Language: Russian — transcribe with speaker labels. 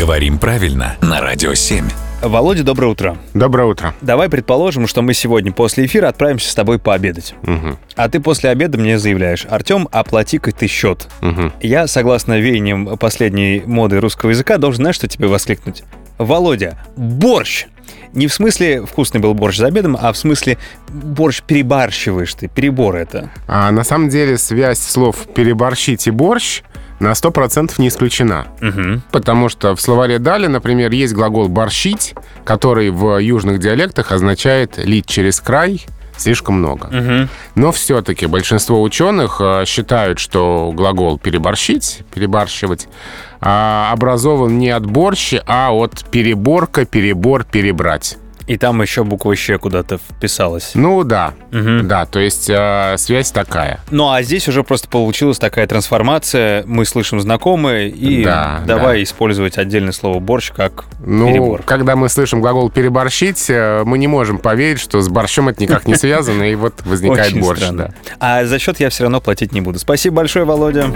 Speaker 1: Говорим правильно на Радио 7.
Speaker 2: Володя, доброе утро.
Speaker 3: Доброе утро.
Speaker 2: Давай предположим, что мы сегодня после эфира отправимся с тобой пообедать.
Speaker 3: Мгм,
Speaker 2: А ты после обеда мне заявляешь, Артем, оплати-ка ты счет.
Speaker 3: мгм.
Speaker 2: Я, согласно веяниям последней моды русского языка, должен, знаешь, что тебе воскликнуть? Володя, борщ! Не в смысле вкусный был борщ за обедом, а в смысле борщ перебарщиваешь ты, перебор это.
Speaker 3: А на самом деле связь слов «переборщить» и «борщ» на 100% не исключена.
Speaker 2: Угу.
Speaker 3: Потому что в словаре Дали, например, есть глагол «борщить», который в южных диалектах означает «лить через край», слишком много.
Speaker 2: Угу.
Speaker 3: Но все-таки большинство ученых э, считают, что глагол «переборщить», «перебарщивать» а, образован не от борщи, а от переборка, перебор, перебрать.
Speaker 2: И там еще буква «щ» куда-то вписалась.
Speaker 3: Ну да,
Speaker 2: Мгм.
Speaker 3: да, то есть э, связь такая.
Speaker 2: Ну а здесь уже просто получилась такая трансформация. Мы слышим знакомые, и
Speaker 3: Да,
Speaker 2: давай использовать отдельное слово борщ как
Speaker 3: Ну,
Speaker 2: перебор.
Speaker 3: когда мы слышим глагол «переборщить», э, мы не можем поверить, что с борщом это никак не связано, и вот возникает борщ. да.
Speaker 2: А за счет я все равно платить не буду. Спасибо большое, Володя.